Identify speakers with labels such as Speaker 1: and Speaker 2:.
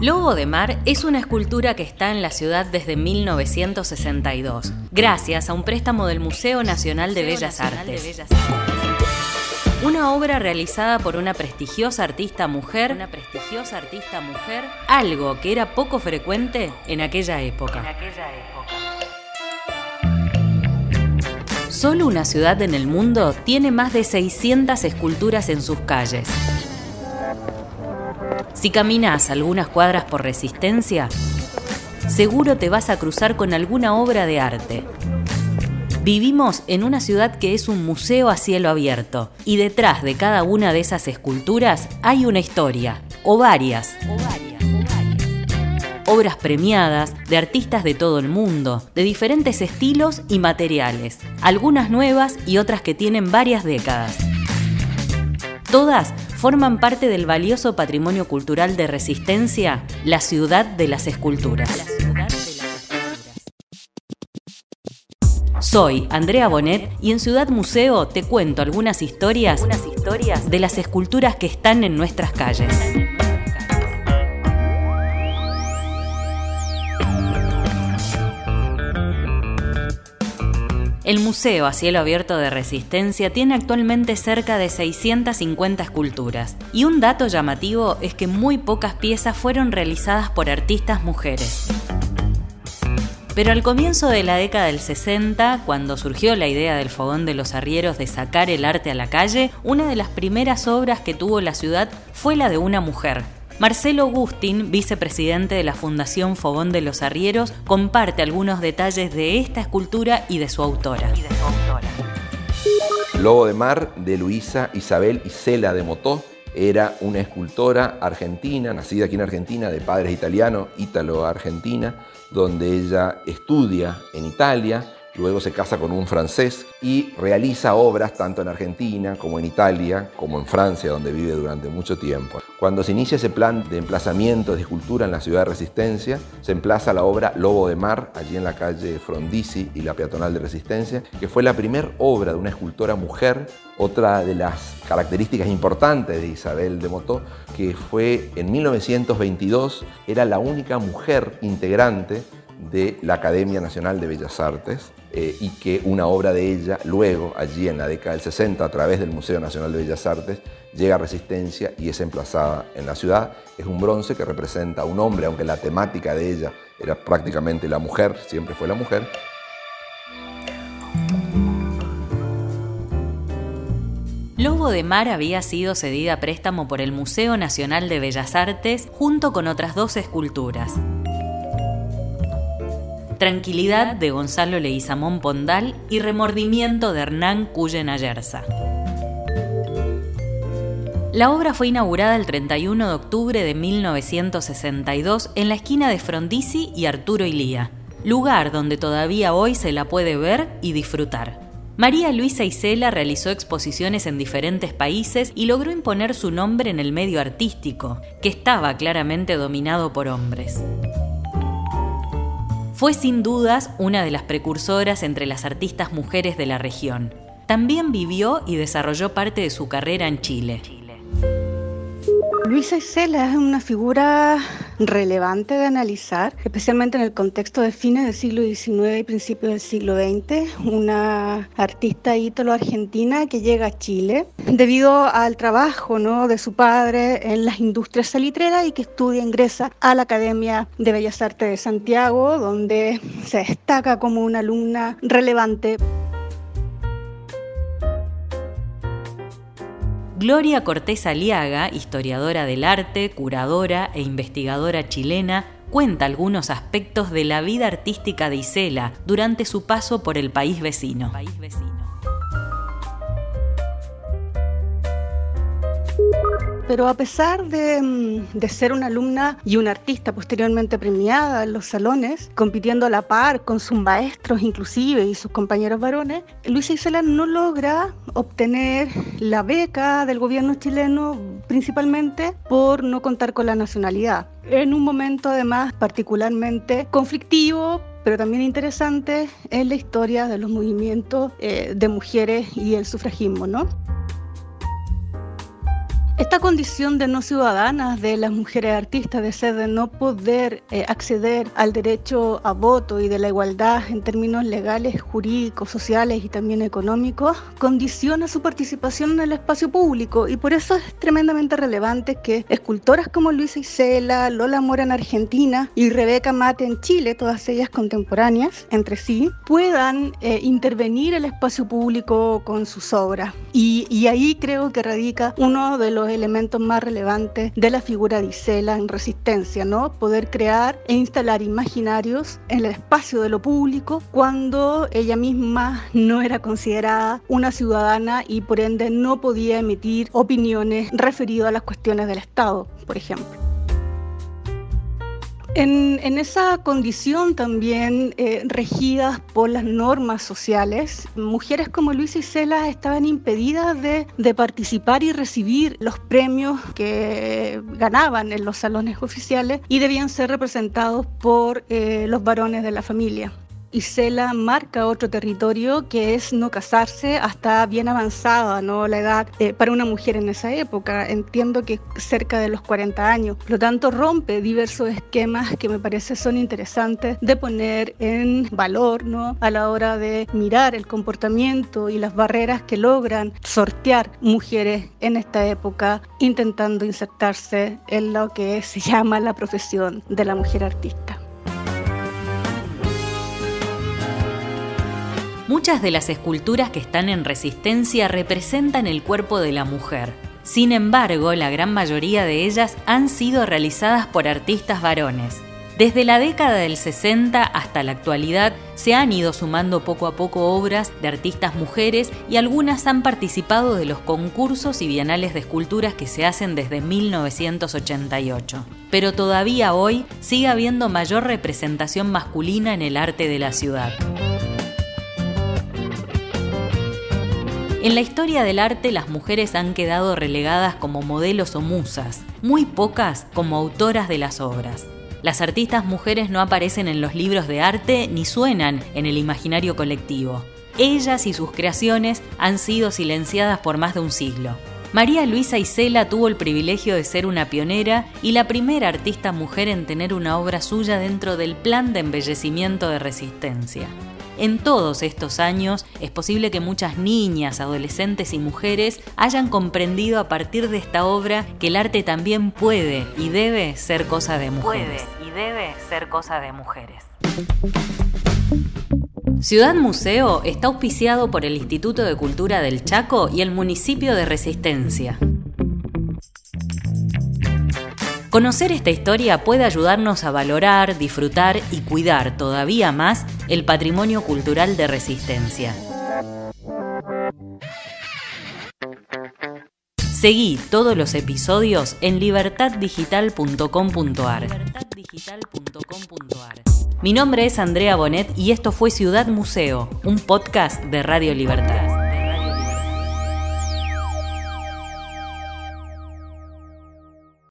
Speaker 1: Lobo de Mar es una escultura que está en la ciudad desde 1962, gracias a un préstamo del Museo Nacional de Bellas Artes. Una obra realizada por una prestigiosa artista mujer, una prestigiosa artista mujer, algo que era poco frecuente en aquella época. En aquella época. Solo una ciudad en el mundo tiene más de 600 esculturas en sus calles. Si caminas algunas cuadras por resistencia, seguro te vas a cruzar con alguna obra de arte. Vivimos en una ciudad que es un museo a cielo abierto y detrás de cada una de esas esculturas hay una historia, o varias. Obras premiadas de artistas de todo el mundo, de diferentes estilos y materiales, algunas nuevas y otras que tienen varias décadas. Todas forman parte del valioso patrimonio cultural de Resistencia, la ciudad de las esculturas. Soy Andrea Bonet y en Ciudad Museo te cuento algunas historias, de las esculturas que están en nuestras calles. El Museo a Cielo Abierto de Resistencia tiene actualmente cerca de 650 esculturas, y un dato llamativo es que muy pocas piezas fueron realizadas por artistas mujeres. Pero al comienzo de la década del 60, cuando surgió la idea del fogón de los arrieros de sacar el arte a la calle, una de las primeras obras que tuvo la ciudad fue la de una mujer, Marcelo Gustin, vicepresidente de la Fundación Fogón de los Arrieros, comparte algunos detalles de esta escultura y de su autora.
Speaker 2: Lobo de Mar de Luisa Isabel Isela de Motó era una escultora argentina, nacida aquí en Argentina, de padres italianos, ítalo-argentina, donde ella estudia en Italia, Luego se casa con un francés y realiza obras tanto en Argentina como en Italia, como en Francia, donde vive durante mucho tiempo. Cuando se inicia ese plan de emplazamiento de escultura en la ciudad de Resistencia, se emplaza la obra Lobo de Mar, allí en la calle Frondizi y la peatonal de Resistencia, que fue la primera obra de una escultora mujer, otra de las características importantes de Isabel de Motó, que fue en 1922, era la única mujer integrante de la Academia Nacional de Bellas Artes eh, y que una obra de ella luego, allí en la década del 60, a través del Museo Nacional de Bellas Artes, llega a Resistencia y es emplazada en la ciudad. Es un bronce que representa a un hombre, aunque la temática de ella era prácticamente la mujer, siempre fue la mujer.
Speaker 1: Lobo de Mar había sido cedida a préstamo por el Museo Nacional de Bellas Artes junto con otras dos esculturas. Tranquilidad de Gonzalo Leguizamón Pondal y Remordimiento de Hernán Cuyen Ayerza. La obra fue inaugurada el 31 de octubre de 1962 en la esquina de Frondizi y Arturo Ilía, lugar donde todavía hoy se la puede ver y disfrutar. María Luisa Isela realizó exposiciones en diferentes países y logró imponer su nombre en el medio artístico, que estaba claramente dominado por hombres. Fue sin dudas una de las precursoras entre las artistas mujeres de la región. También vivió y desarrolló parte de su carrera en Chile.
Speaker 3: Luisa Isela es una figura relevante de analizar, especialmente en el contexto de fines del siglo XIX y principios del siglo XX, una artista ítalo-argentina que llega a Chile debido al trabajo ¿no? de su padre en las industrias salitreras y que estudia, ingresa a la Academia de Bellas Artes de Santiago, donde se destaca como una alumna relevante.
Speaker 1: Gloria Cortés Aliaga, historiadora del arte, curadora e investigadora chilena, cuenta algunos aspectos de la vida artística de Isela durante su paso por el país vecino.
Speaker 3: Pero a pesar mm, de, ser una alumna y una artista posteriormente premiada en los salones, compitiendo a la par con sus maestros inclusive y sus compañeros varones, Luisa Isela no logra obtener la beca del gobierno chileno principalmente por no contar con la nacionalidad. En un momento además particularmente conflictivo pero también interesante en la historia de los movimientos eh, de mujeres y el sufragismo, ¿no? Esta condición de no ciudadanas de las mujeres artistas, de ser de no poder eh, acceder al derecho a voto y de la igualdad en términos legales, jurídicos, sociales y también económicos, condiciona su participación en el espacio público y por eso es tremendamente relevante que escultoras como Luisa Isela, Lola Mora en Argentina y Rebeca Mate en Chile, todas ellas contemporáneas entre sí, puedan eh, intervenir el espacio público con sus obras. Y, y ahí creo que radica uno de los elementos más relevantes de la figura de Isela en resistencia, ¿no? Poder crear e instalar imaginarios en el espacio de lo público cuando ella misma no era considerada una ciudadana y por ende no podía emitir opiniones referidas a las cuestiones del Estado, por ejemplo. En, esa condición también eh, regidas por las normas sociales, mujeres como Luisa y Cela estaban impedidas de, participar y recibir los premios que ganaban en los salones oficiales y debían ser representados por eh, los varones de la familia. Isela marca otro territorio que es no casarse hasta bien avanzada ¿no? la edad eh, para una mujer en esa época. Entiendo que cerca de los 40 años. Por lo tanto, rompe diversos esquemas que me parece son interesantes de poner en valor ¿no? a la hora de mirar el comportamiento y las barreras que logran sortear mujeres en esta época intentando insertarse en lo que se llama la profesión de la mujer artista.
Speaker 1: Muchas de las esculturas que están en resistencia representan el cuerpo de la mujer. Sin embargo, la gran mayoría de ellas han sido realizadas por artistas varones. Desde la década del 60 hasta la actualidad se han ido sumando poco a poco obras de artistas mujeres y algunas han participado de los concursos y bienales de esculturas que se hacen desde 1988. Pero todavía hoy sigue habiendo mayor representación masculina en el arte de la ciudad. En la historia del arte las mujeres han quedado relegadas como modelos o musas, muy pocas como autoras de las obras. Las artistas mujeres no aparecen en los libros de arte ni suenan en el imaginario colectivo. Ellas y sus creaciones han sido silenciadas por más de un siglo. María Luisa Isela tuvo el privilegio de ser una pionera y la primera artista mujer en tener una obra suya dentro del plan de embellecimiento de resistencia. En todos estos años es posible que muchas niñas, adolescentes y mujeres hayan comprendido a partir de esta obra que el arte también puede y debe ser cosa de mujeres.
Speaker 4: Puede y debe ser cosa de mujeres.
Speaker 1: Ciudad Museo está auspiciado por el Instituto de Cultura del Chaco y el municipio de Resistencia. Conocer esta historia puede ayudarnos a valorar, disfrutar y cuidar todavía más el patrimonio cultural de resistencia. Seguí todos los episodios en libertaddigital.com.ar. Mi nombre es Andrea Bonet y esto fue Ciudad Museo, un podcast de Radio Libertad.